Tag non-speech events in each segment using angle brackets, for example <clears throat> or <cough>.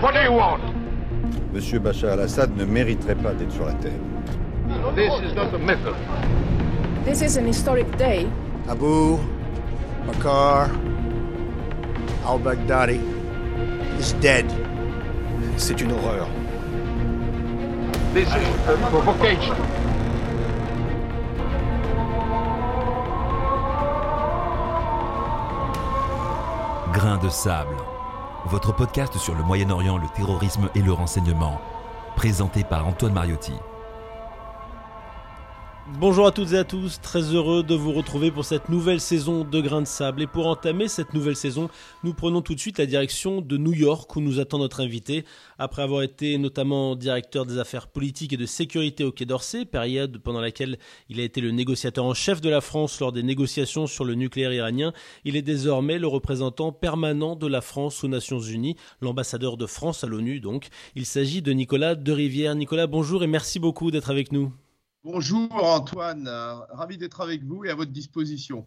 What do you want? Monsieur Bachar al-Assad ne mériterait pas d'être sur la terre. This is not a method. This is an historic day. Abu Bakr al-Baghdadi is dead. C'est une horreur. This is a provocation. Grain de sable, votre podcast sur le Moyen-Orient, le terrorisme et le renseignement, présenté par Antoine Mariotti. Bonjour à toutes et à tous, très heureux de vous retrouver pour cette nouvelle saison de Grains de Sable. Et pour entamer cette nouvelle saison, nous prenons tout de suite la direction de New York où nous attend notre invité. Après avoir été notamment directeur des affaires politiques et de sécurité au Quai d'Orsay, période pendant laquelle il a été le négociateur en chef de la France lors des négociations sur le nucléaire iranien, il est désormais le représentant permanent de la France aux Nations Unies, l'ambassadeur de France à l'ONU donc. Il s'agit de Nicolas de Rivière. Nicolas, bonjour et merci beaucoup d'être avec nous. Bonjour Antoine, euh, ravi d'être avec vous et à votre disposition.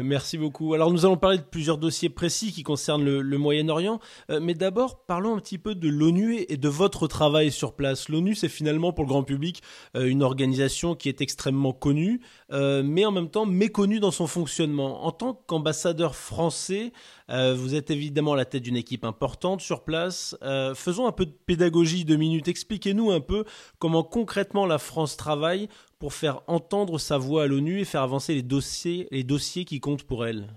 Merci beaucoup. Alors nous allons parler de plusieurs dossiers précis qui concernent le, Moyen-Orient, euh, mais d'abord parlons un petit peu de l'ONU et de votre travail sur place. L'ONU c'est finalement pour le grand public euh, une organisation qui est extrêmement connue, euh, mais en même temps méconnue dans son fonctionnement. En tant qu'ambassadeur français, vous êtes évidemment à la tête d'une équipe importante sur place. Faisons un peu de pédagogie deux minutes. Expliquez-nous un peu comment concrètement la France travaille pour faire entendre sa voix à l'ONU et faire avancer les dossiers, qui comptent pour elle.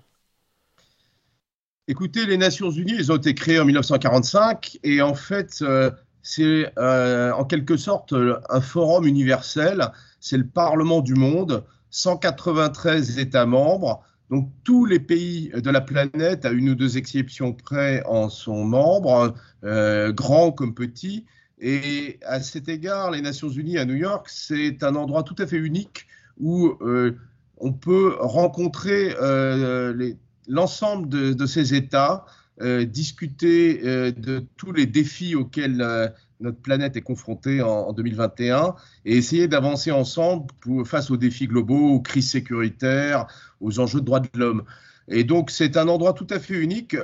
Écoutez, les Nations Unies, elles ont été créées en 1945 et en fait, euh, c'est euh, en quelque sorte un forum universel. C'est le Parlement du monde, 193 États membres. Donc tous les pays de la planète, à une ou deux exceptions près, en sont membres, euh, grands comme petits. Et à cet égard, les Nations Unies à New York, c'est un endroit tout à fait unique où euh, on peut rencontrer euh, l'ensemble de, ces États, euh, discuter de tous les défis auxquels notre planète est confrontée en, en 2021 et essayer d'avancer ensemble face aux défis globaux, aux crises sécuritaires, aux enjeux de droits de l'homme. Et donc, c'est un endroit tout à fait unique.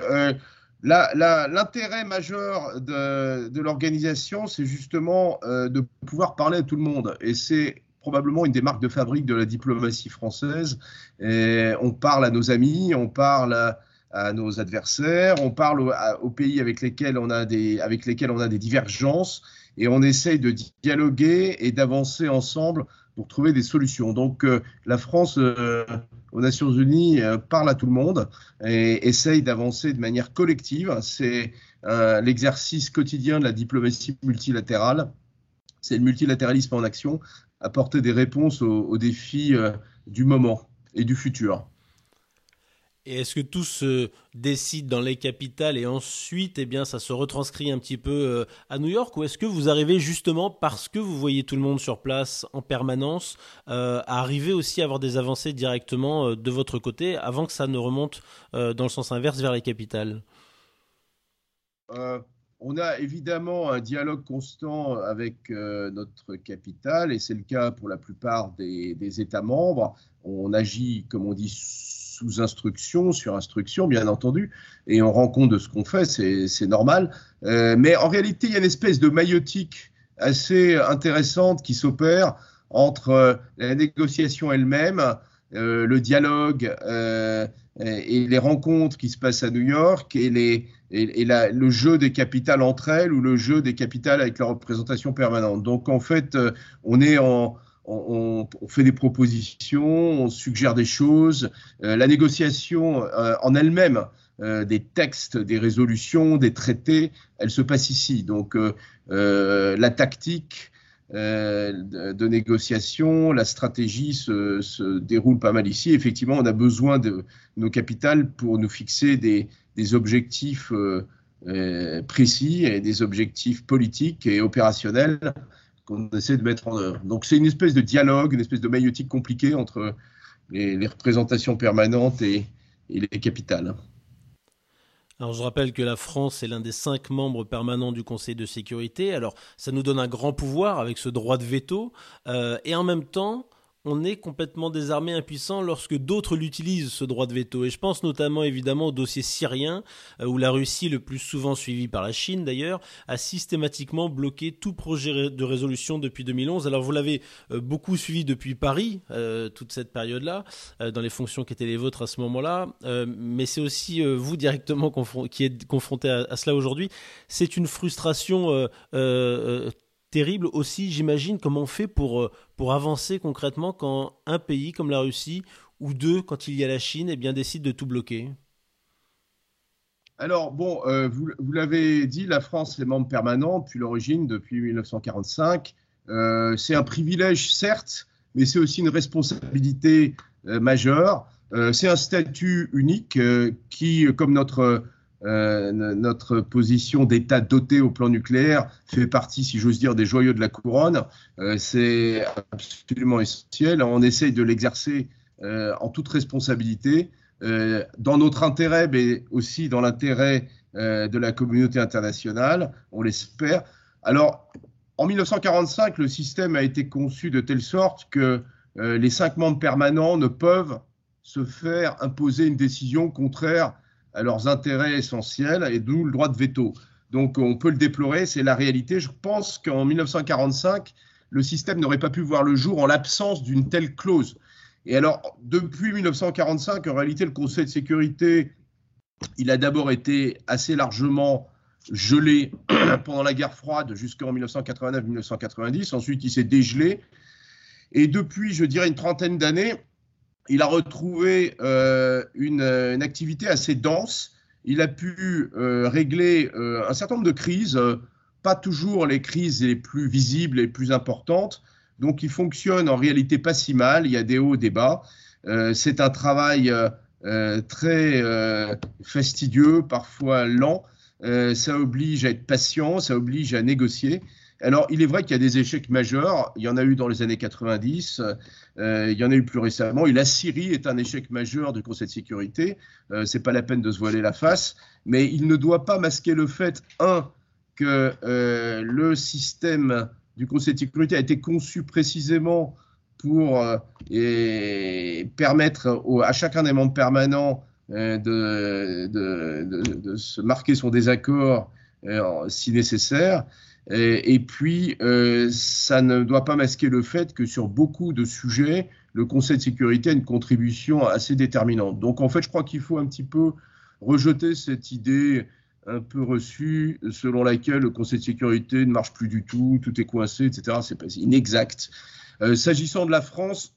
L'intérêt majeur de, l'organisation, c'est justement euh, de pouvoir parler à tout le monde. Et c'est probablement une des marques de fabrique de la diplomatie française. On parle à nos amis, on parle à, nos adversaires, on parle aux pays avec lesquels on a des, avec lesquels on a des divergences, et on essaye de dialoguer et d'avancer ensemble pour trouver des solutions. Donc euh, la France euh, aux Nations Unies euh, parle à tout le monde et essaye d'avancer de manière collective. C'est l'exercice quotidien de la diplomatie multilatérale. C'est le multilatéralisme en action, apporter des réponses aux, défis du moment et du futur. Et est-ce que tout se décide dans les capitales et ensuite, eh bien, ça se retranscrit un petit peu euh, à New York Ou est-ce que vous arrivez justement, parce que vous voyez tout le monde sur place en permanence, euh, à arriver aussi à avoir des avancées directement euh, de votre côté avant que ça ne remonte dans le sens inverse vers les capitales? On a évidemment un dialogue constant avec notre capitale, et c'est le cas pour la plupart des, des États membres. On agit, comme on dit, sous instruction, sur instruction, bien entendu, et on rend compte de ce qu'on fait, c'est normal. Euh, mais en réalité, il y a une espèce de maïotique assez intéressante qui s'opère entre euh, la négociation elle-même, euh, le dialogue et les rencontres qui se passent à New York et, la- le jeu des capitales entre elles ou le jeu des capitales avec leur représentation permanente. Donc en fait, on est en, on, fait des propositions, on suggère des choses. Euh, la négociation euh, en elle-même, euh, des textes, des résolutions, des traités, elle se passe ici. Donc la tactique de, négociation, la stratégie se, déroule pas mal ici. Effectivement, on a besoin de nos capitales pour nous fixer des, des objectifs précis et des objectifs politiques et opérationnels qu'on essaie de mettre en œuvre. Donc c'est une espèce de dialogue, une espèce de maïotique compliquée entre les, représentations permanentes et, et les capitales. Alors je rappelle que la France est l'un des cinq membres permanents du Conseil de sécurité. Alors ça nous donne un grand pouvoir avec ce droit de veto. Euh, et en même temps, on est complètement désarmé, impuissant lorsque d'autres l'utilisent, ce droit de veto. Et je pense notamment évidemment au dossier syrien, euh, où la Russie, le plus souvent suivie par la Chine d'ailleurs, a systématiquement bloqué tout projet de résolution depuis 2011. Alors vous l'avez euh, beaucoup suivi depuis Paris, euh, toute cette période-là, dans les fonctions qui étaient les vôtres à ce moment-là, mais c'est aussi vous directement qui êtes confronté à, à cela aujourd'hui. C'est une frustration terrible aussi, j'imagine, comment on fait pour, euh, pour avancer concrètement quand un pays comme la Russie, ou deux, quand il y a la Chine, eh bien, décide de tout bloquer? Alors, bon, euh, vous, l'avez dit, la France est membre permanent depuis l'origine, depuis 1945. Euh, c'est un privilège, certes, mais c'est aussi une responsabilité majeure. c'est un statut unique qui, comme notre euh, notre position d'État doté au plan nucléaire fait partie, si j'ose dire, des joyaux de la couronne. Euh, c'est absolument essentiel. On essaye de l'exercer euh, en toute responsabilité, dans notre intérêt, mais aussi dans l'intérêt de la communauté internationale, on l'espère. Alors, en 1945, le système a été conçu de telle sorte que les cinq membres permanents ne peuvent se faire imposer une décision contraire à leurs intérêts essentiels et d'où le droit de veto. Donc on peut le déplorer, c'est la réalité. Je pense qu'en 1945, le système n'aurait pas pu voir le jour en l'absence d'une telle clause. Et alors, depuis 1945, en réalité, le Conseil de sécurité, il a d'abord été assez largement gelé <clears throat> pendant la guerre froide jusqu'en 1989-1990. Ensuite, il s'est dégelé. Et depuis, je dirais, une trentaine d'années, il a retrouvé euh, une, activité assez dense. Il a pu euh, régler euh, un certain nombre de crises, pas toujours les crises les plus visibles les plus importantes. Donc, il fonctionne en réalité pas si mal. Il y a des hauts, des bas. C'est un travail très fastidieux, parfois lent. ça oblige à être patient, ça oblige à négocier. Alors, il est vrai qu'il y a des échecs majeurs. Il y en a eu dans les années 90, euh, il y en a eu plus récemment. Et la Syrie est un échec majeur du Conseil de sécurité. Euh, Ce n'est pas la peine de se voiler la face. Mais il ne doit pas masquer le fait, un, que euh, le système du Conseil de sécurité a été conçu précisément pour et permettre à chacun des membres permanents de, de, se marquer son désaccord si nécessaire. Et, puis, euh, ça ne doit pas masquer le fait que sur beaucoup de sujets, le Conseil de sécurité a une contribution assez déterminante. Donc, en fait, je crois qu'il faut un petit peu rejeter cette idée un peu reçue selon laquelle le Conseil de sécurité ne marche plus du tout, tout est coincé, etc. C'est inexact. Euh, s'agissant de la France,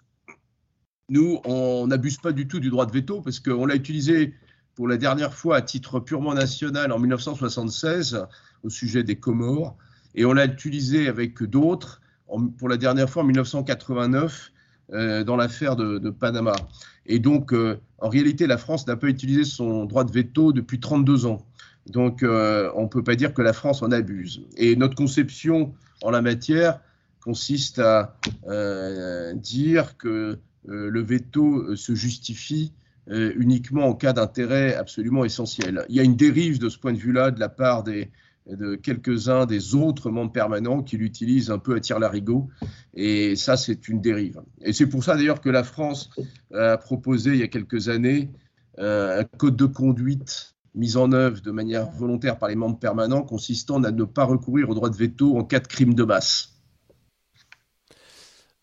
nous, on n'abuse pas du tout du droit de veto parce qu'on l'a utilisé pour la dernière fois à titre purement national en 1976 au sujet des Comores. Et on l'a utilisé avec d'autres, pour la dernière fois en 1989, euh, dans l'affaire de, Panama. Et donc, euh, en réalité, la France n'a pas utilisé son droit de veto depuis 32 ans. Donc, euh, on ne peut pas dire que la France en abuse. Et notre conception en la matière consiste à dire que le veto se justifie uniquement en cas d'intérêt absolument essentiel. Il y a une dérive de ce point de vue-là de la part des, de quelques-uns des autres membres permanents qui l'utilisent un peu à tire-larigot. Et ça, c'est une dérive. Et c'est pour ça d'ailleurs que la France a proposé il y a quelques années euh, un code de conduite mis en œuvre de manière volontaire par les membres permanents consistant à ne pas recourir au droit de veto en cas de crime de masse.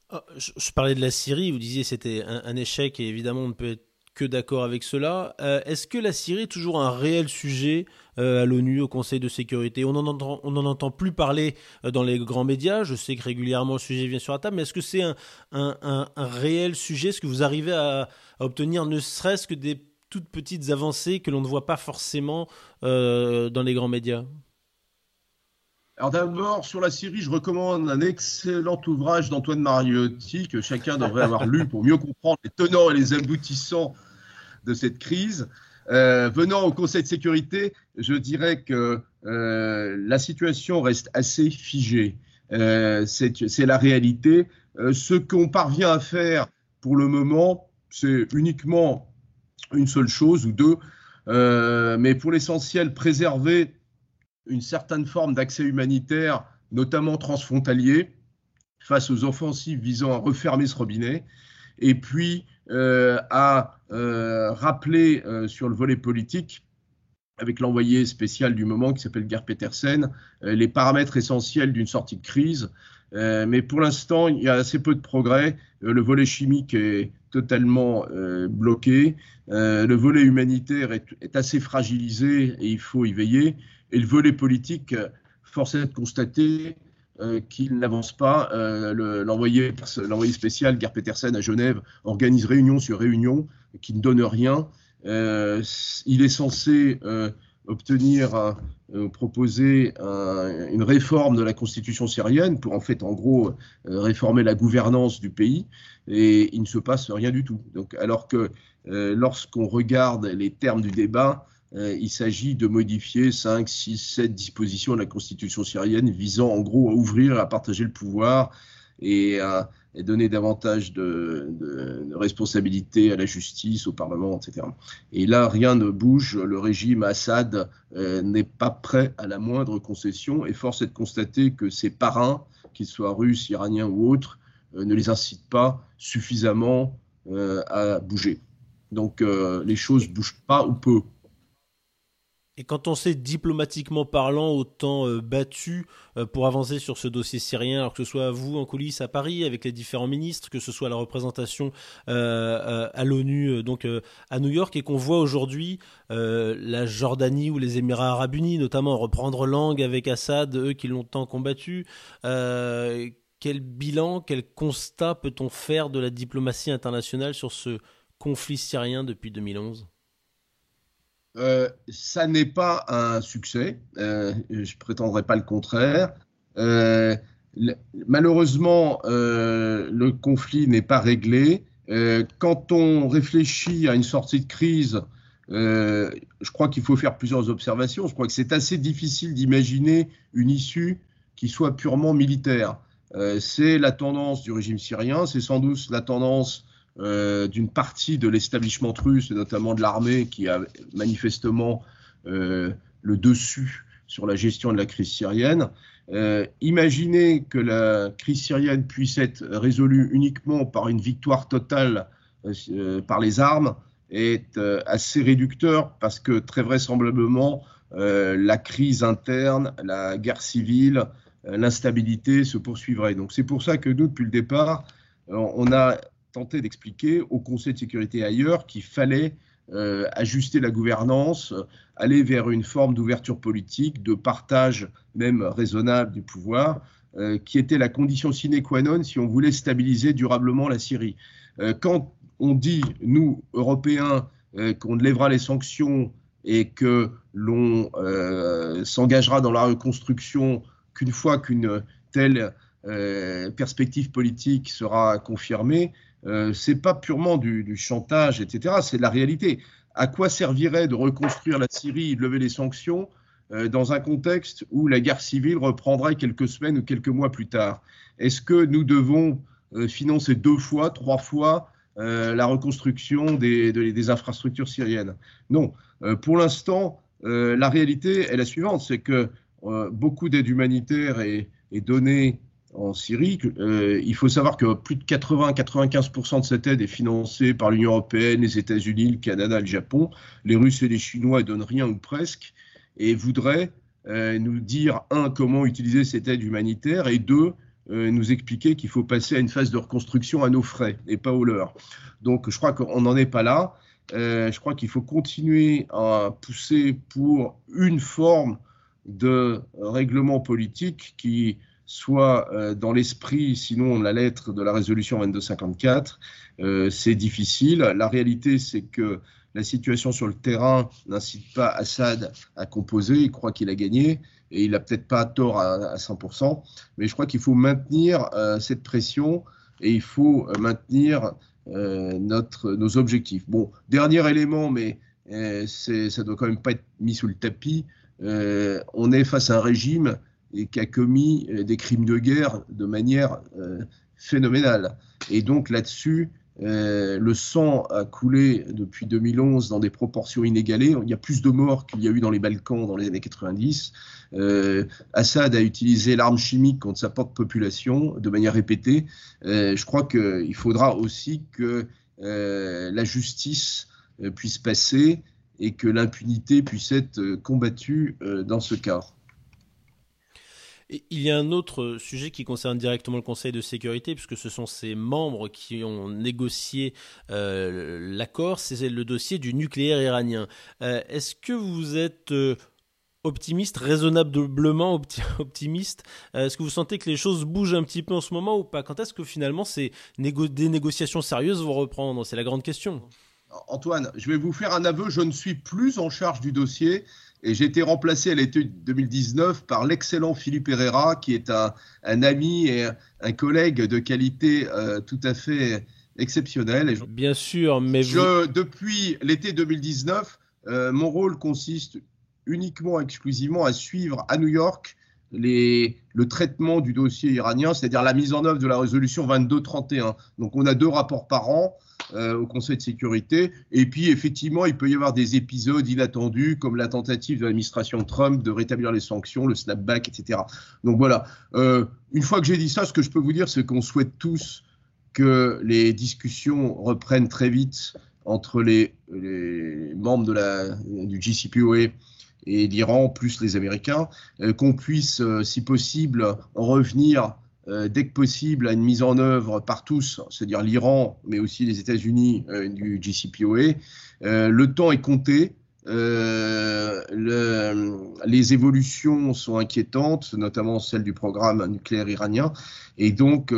Ah, je, parlais de la Syrie, vous disiez c'était un, un, échec et évidemment on ne peut être d'accord avec cela. Euh, est-ce que la Syrie est toujours un réel sujet euh, à l'ONU, au Conseil de sécurité? On n'en entend, plus parler euh, dans les grands médias. Je sais que régulièrement le sujet vient sur la table, mais est-ce que c'est un, un, réel sujet? Est-ce que vous arrivez à, obtenir ne serait-ce que des toutes petites avancées que l'on ne voit pas forcément dans les grands médias? Alors d'abord, sur la Syrie, je recommande un excellent ouvrage d'Antoine Mariotti que chacun devrait avoir lu pour mieux comprendre les tenants et les aboutissants de cette crise. Euh, venant au Conseil de sécurité, je dirais que euh, la situation reste assez figée. Euh, c'est la réalité. ce qu'on parvient à faire pour le moment, c'est uniquement une seule chose ou deux, mais pour l'essentiel, préserver une certaine forme d'accès humanitaire, notamment transfrontalier, face aux offensives visant à refermer ce robinet, et puis euh, à euh, rappeler euh, sur le volet politique avec l'envoyé spécial du moment qui s'appelle Gerd Petersen, les paramètres essentiels d'une sortie de crise. mais pour l'instant, il y a assez peu de progrès. le volet chimique est totalement bloqué. le volet humanitaire est, est, assez fragilisé et il faut y veiller. Et le volet politique, force est de constater euh, qu'il n'avance pas. Euh, l'envoyé spécial, Gerd Petersen, à Genève, organise réunion sur réunion qui ne donne rien. Euh, il est censé obtenir, proposer une réforme de la constitution syrienne pour en fait, en gros, réformer la gouvernance du pays, et il ne se passe rien du tout. Donc, alors que lorsqu'on regarde les termes du débat, il s'agit de modifier 5, 6, 7 dispositions de la Constitution syrienne visant en gros à ouvrir, à partager le pouvoir et à donner davantage de, responsabilités à la justice, au Parlement, etc. Et là, rien ne bouge. Le régime Assad euh, n'est pas prêt à la moindre concession et force est de constater que ses parrains, qu'ils soient russes, iraniens ou autres, euh, ne les incitent pas suffisamment à bouger. Donc les choses bougent pas ou peu. Et quand on s'est diplomatiquement parlant autant euh, battu euh, pour avancer sur ce dossier syrien, alors que ce soit vous en coulisses à Paris avec les différents ministres, que ce soit la représentation euh, à l'ONU, à New York, et qu'on voit aujourd'hui la Jordanie ou les Émirats arabes unis notamment reprendre langue avec Assad, eux qui l'ont tant combattu. quel bilan, quel constat peut-on faire de la diplomatie internationale sur ce conflit syrien depuis 2011 euh, ça n'est pas un succès. Euh, je prétendrai pas le contraire. Euh, malheureusement, le conflit n'est pas réglé. quand on réfléchit à une sortie de crise, je crois qu'il faut faire plusieurs observations. Je crois que c'est assez difficile d'imaginer une issue qui soit purement militaire. c'est la tendance du régime syrien, c'est sans doute la tendance euh, d'une partie de l'establishment russe, notamment de l'armée, qui a manifestement euh, le dessus sur la gestion de la crise syrienne. Euh, imaginez que la crise syrienne puisse être résolue uniquement par une victoire totale par les armes est assez réducteur parce que très vraisemblablement la crise interne, la guerre civile, l'instabilité se poursuivraient. Donc c'est pour ça que nous, depuis le départ, on a tenté d'expliquer au Conseil de sécurité ailleurs qu'il fallait euh, ajuster la gouvernance, aller vers une forme d'ouverture politique, de partage même raisonnable du pouvoir, euh, qui était la condition sine qua non si on voulait stabiliser durablement la Syrie. Euh, quand on dit, nous, Européens, qu'on lèvera les sanctions et que l'on s'engagera dans la reconstruction qu'une fois qu'une telle perspective politique sera confirmée, euh, c'est pas purement du, chantage, etc. C'est la réalité. À quoi servirait de reconstruire la Syrie, de lever les sanctions euh, dans un contexte où la guerre civile reprendrait quelques semaines ou quelques mois plus tard? Est-ce que nous devons euh, financer deux fois, trois fois la reconstruction des, infrastructures syriennes? Non. pour l'instant, la réalité est la suivante, c'est que beaucoup d'aide humanitaire est donnée en Syrie. Euh, il faut savoir que plus de 80-95% de cette aide est financée par l'Union européenne, les États-Unis, le Canada, le Japon. Les Russes et les Chinois ne donnent rien ou presque et voudraient euh, nous dire, un, comment utiliser cette aide humanitaire et deux, euh, nous expliquer qu'il faut passer à une phase de reconstruction à nos frais et pas aux leurs. Donc je crois qu'on n'en est pas là. je crois qu'il faut continuer à pousser pour une forme de règlement politique qui soit euh, dans l'esprit, sinon la lettre de la résolution 2254. Euh, c'est difficile. La réalité, c'est que la situation sur le terrain n'incite pas Assad à composer. Il croit qu'il a gagné et il n'a peut-être pas tort à, 100%. Mais je crois qu'il faut maintenir euh, cette pression et il faut maintenir nos objectifs. Bon, dernier élément, mais ça doit quand même pas être mis sous le tapis. on est face à un régime et qui a commis euh, des crimes de guerre de manière euh, phénoménale. Et donc là-dessus, Euh, le sang a coulé depuis 2011 dans des proportions inégalées. Il y a plus de morts qu'il y a eu dans les Balkans dans les années 90. Euh, Assad a utilisé l'arme chimique contre sa propre population de manière répétée. Je crois qu'il faudra aussi que la justice puisse passer et que l'impunité puisse être combattue dans ce cas. Il y a un autre sujet qui concerne directement le Conseil de sécurité, puisque ce sont ses membres qui ont négocié euh, l'accord, c'est le dossier du nucléaire iranien. Euh, Est-ce que vous êtes euh, optimiste, raisonnablement opti <laughs> optimiste? Est-ce que vous sentez que les choses bougent un petit peu en ce moment ou pas? Quand est-ce que finalement ces des négociations sérieuses vont reprendre? C'est la grande question. Antoine, je vais vous faire un aveu, je ne suis plus en charge du dossier et j'ai été remplacé à l'été 2019 par l'excellent Philippe Herrera, qui est un, un, ami et un collègue de qualité euh, tout à fait exceptionnelle. Je, Bien sûr, mais je, vous... depuis l'été 2019, euh, mon rôle consiste uniquement, exclusivement à suivre à New York les, le traitement du dossier iranien, c'est-à-dire la mise en œuvre de la résolution 2231. Donc on a deux rapports par an euh, au Conseil de sécurité. Et puis effectivement, il peut y avoir des épisodes inattendus, comme la tentative de l'administration Trump de rétablir les sanctions, le snapback, etc. Donc voilà. Euh, une fois que j'ai dit ça, ce que je peux vous dire, c'est qu'on souhaite tous que les discussions reprennent très vite entre les, membres de la, du GCPOA et l'Iran, plus les Américains, euh, qu'on puisse, si possible, en revenir dès que possible à une mise en œuvre par tous, c'est-à-dire l'Iran, mais aussi les États-Unis euh, du GCPOA. Euh, le temps est compté. Le, les évolutions sont inquiétantes, notamment celle du programme nucléaire iranien. Et donc,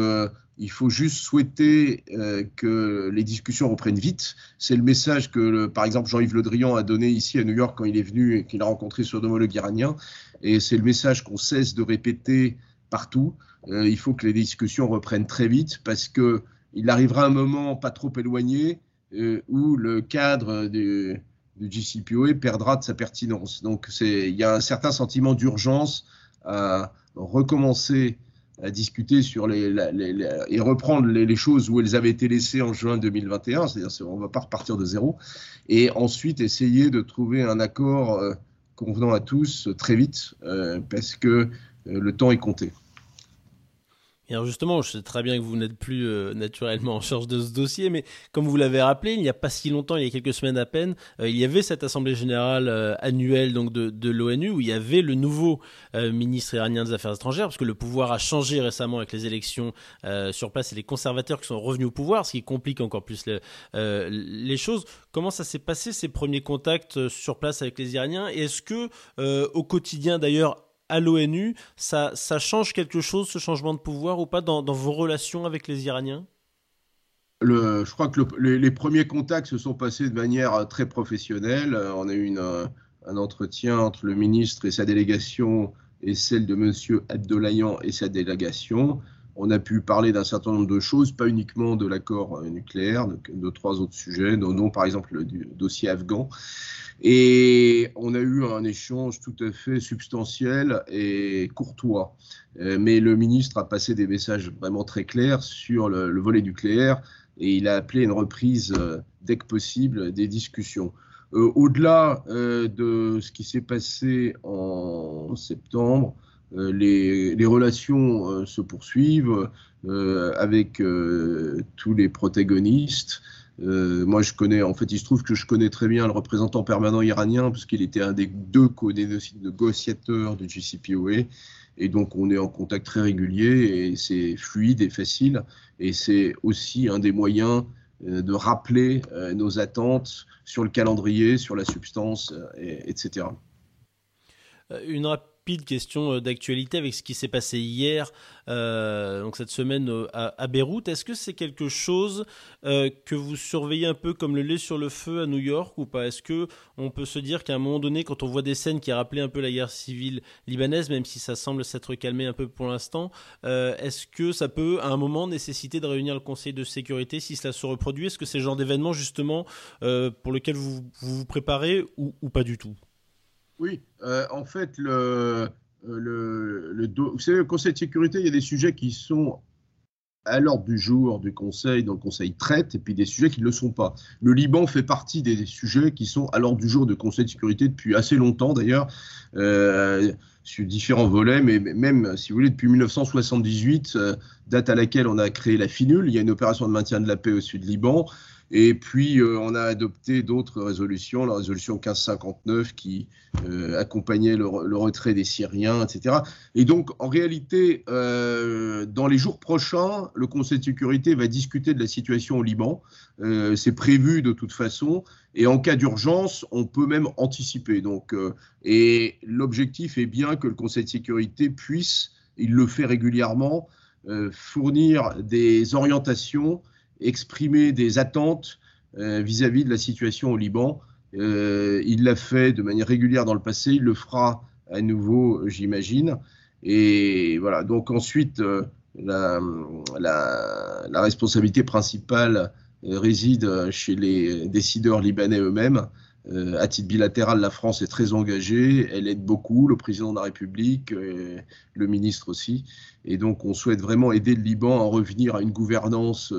il faut juste souhaiter euh, que les discussions reprennent vite. C'est le message que, par exemple, Jean-Yves Le Drian a donné ici à New York quand il est venu et qu'il a rencontré son homologue iranien. Et c'est le message qu'on cesse de répéter partout. Euh, il faut que les discussions reprennent très vite parce que il arrivera un moment pas trop éloigné euh, où le cadre du, du GCPOA perdra de sa pertinence. Donc, il y a un certain sentiment d'urgence à recommencer à discuter sur les, et reprendre les, choses où elles avaient été laissées en juin 2021, c'est-à-dire on ne va pas repartir de zéro, et ensuite essayer de trouver un accord euh, convenant à tous très vite, parce que le temps est compté. Alors justement, je sais très bien que vous n'êtes plus euh, naturellement en charge de ce dossier, mais comme vous l'avez rappelé, il n'y a pas si longtemps, il y a quelques semaines à peine, euh, il y avait cette assemblée générale euh, annuelle donc de, de l'ONU où il y avait le nouveau euh, ministre iranien des Affaires étrangères, parce que le pouvoir a changé récemment avec les élections euh, sur place et les conservateurs qui sont revenus au pouvoir, ce qui complique encore plus le, euh, les choses. Comment ça s'est passé ces premiers contacts sur place avec les Iraniens? Et est-ce que au quotidien d'ailleurs à l'ONU, ça, change quelque chose, ce changement de pouvoir ou pas, dans, vos relations avec les Iraniens? Je crois que le, les, premiers contacts se sont passés de manière très professionnelle. On a eu une, un entretien entre le ministre et sa délégation et celle de M. Abdollahian et sa délégation. On a pu parler d'un certain nombre de choses, pas uniquement de l'accord nucléaire, de, trois autres sujets, dont par exemple le dossier afghan. Et on a eu un échange tout à fait substantiel et courtois. Mais le ministre a passé des messages vraiment très clairs sur le, le volet nucléaire et il a appelé une reprise dès que possible des discussions. Euh, Au-delà euh, de ce qui s'est passé en septembre, euh, les, relations se poursuivent avec tous les protagonistes. Euh, moi, je connais, en fait, il se trouve que je connais très bien le représentant permanent iranien, puisqu'il était un des deux co-négociateurs du GCPOA. Et donc, on est en contact très régulier et c'est fluide et facile. Et c'est aussi un des moyens euh, de rappeler euh, nos attentes sur le calendrier, sur la substance, et, etc. Une question d'actualité avec ce qui s'est passé hier, euh, donc cette semaine à, à Beyrouth. Est-ce que c'est quelque chose euh, que vous surveillez un peu comme le lait sur le feu à New York ou pas? Est-ce que on peut se dire qu'à un moment donné, quand on voit des scènes qui rappelaient un peu la guerre civile libanaise, même si ça semble s'être calmé un peu pour l'instant, euh, est-ce que ça peut à un moment nécessiter de réunir le Conseil de sécurité si cela se reproduit? Est-ce que c'est le genre d'événement justement euh, pour lequel vous, vous préparez ou pas du tout? Oui, euh, en fait, le, le, le, le Conseil de sécurité, il y a des sujets qui sont à l'ordre du jour du Conseil, dont le Conseil traite, et puis des sujets qui ne le sont pas. Le Liban fait partie des sujets qui sont à l'ordre du jour du Conseil de sécurité depuis assez longtemps d'ailleurs, euh, sur différents volets, mais même, si vous voulez, depuis 1978, euh, date à laquelle on a créé la FINUL, il y a une opération de maintien de la paix au sud Liban, et puis, euh, on a adopté d'autres résolutions, la résolution 1559 qui euh, accompagnait le, retrait des Syriens, etc. Et donc, en réalité, dans les jours prochains, le Conseil de sécurité va discuter de la situation au Liban. C'est prévu de toute façon. Et en cas d'urgence, on peut même anticiper. Donc, et l'objectif est bien que le Conseil de sécurité puisse, il le fait régulièrement, fournir des orientations exprimer des attentes euh, vis-à-vis de la situation au Liban. Euh, il l'a fait de manière régulière dans le passé, il le fera à nouveau, j'imagine. Et voilà, donc ensuite, euh, la, responsabilité principale réside chez les décideurs libanais eux-mêmes. à titre bilatéral, la France est très engagée, elle aide beaucoup, le président de la République, le ministre aussi. Et donc, on souhaite vraiment aider le Liban à revenir à une gouvernance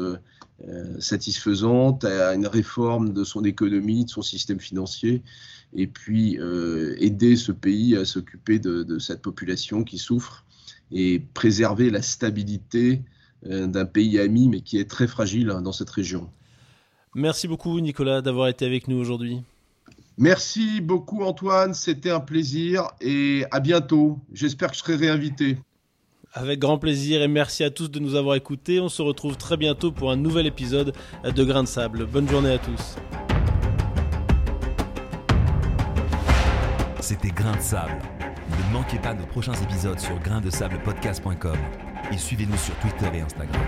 euh, satisfaisante, à une réforme de son économie, de son système financier, et puis euh, aider ce pays à s'occuper de, cette population qui souffre et préserver la stabilité euh, d'un pays ami, mais qui est très fragile dans cette région. Merci beaucoup Nicolas d'avoir été avec nous aujourd'hui. Merci beaucoup Antoine, c'était un plaisir et à bientôt. J'espère que je serai réinvité. Avec grand plaisir et merci à tous de nous avoir écoutés. On se retrouve très bientôt pour un nouvel épisode de Grain de Sable. Bonne journée à tous. C'était Grain de Sable. Ne manquez pas nos prochains épisodes sur graindesablepodcast.com et suivez-nous sur Twitter et Instagram.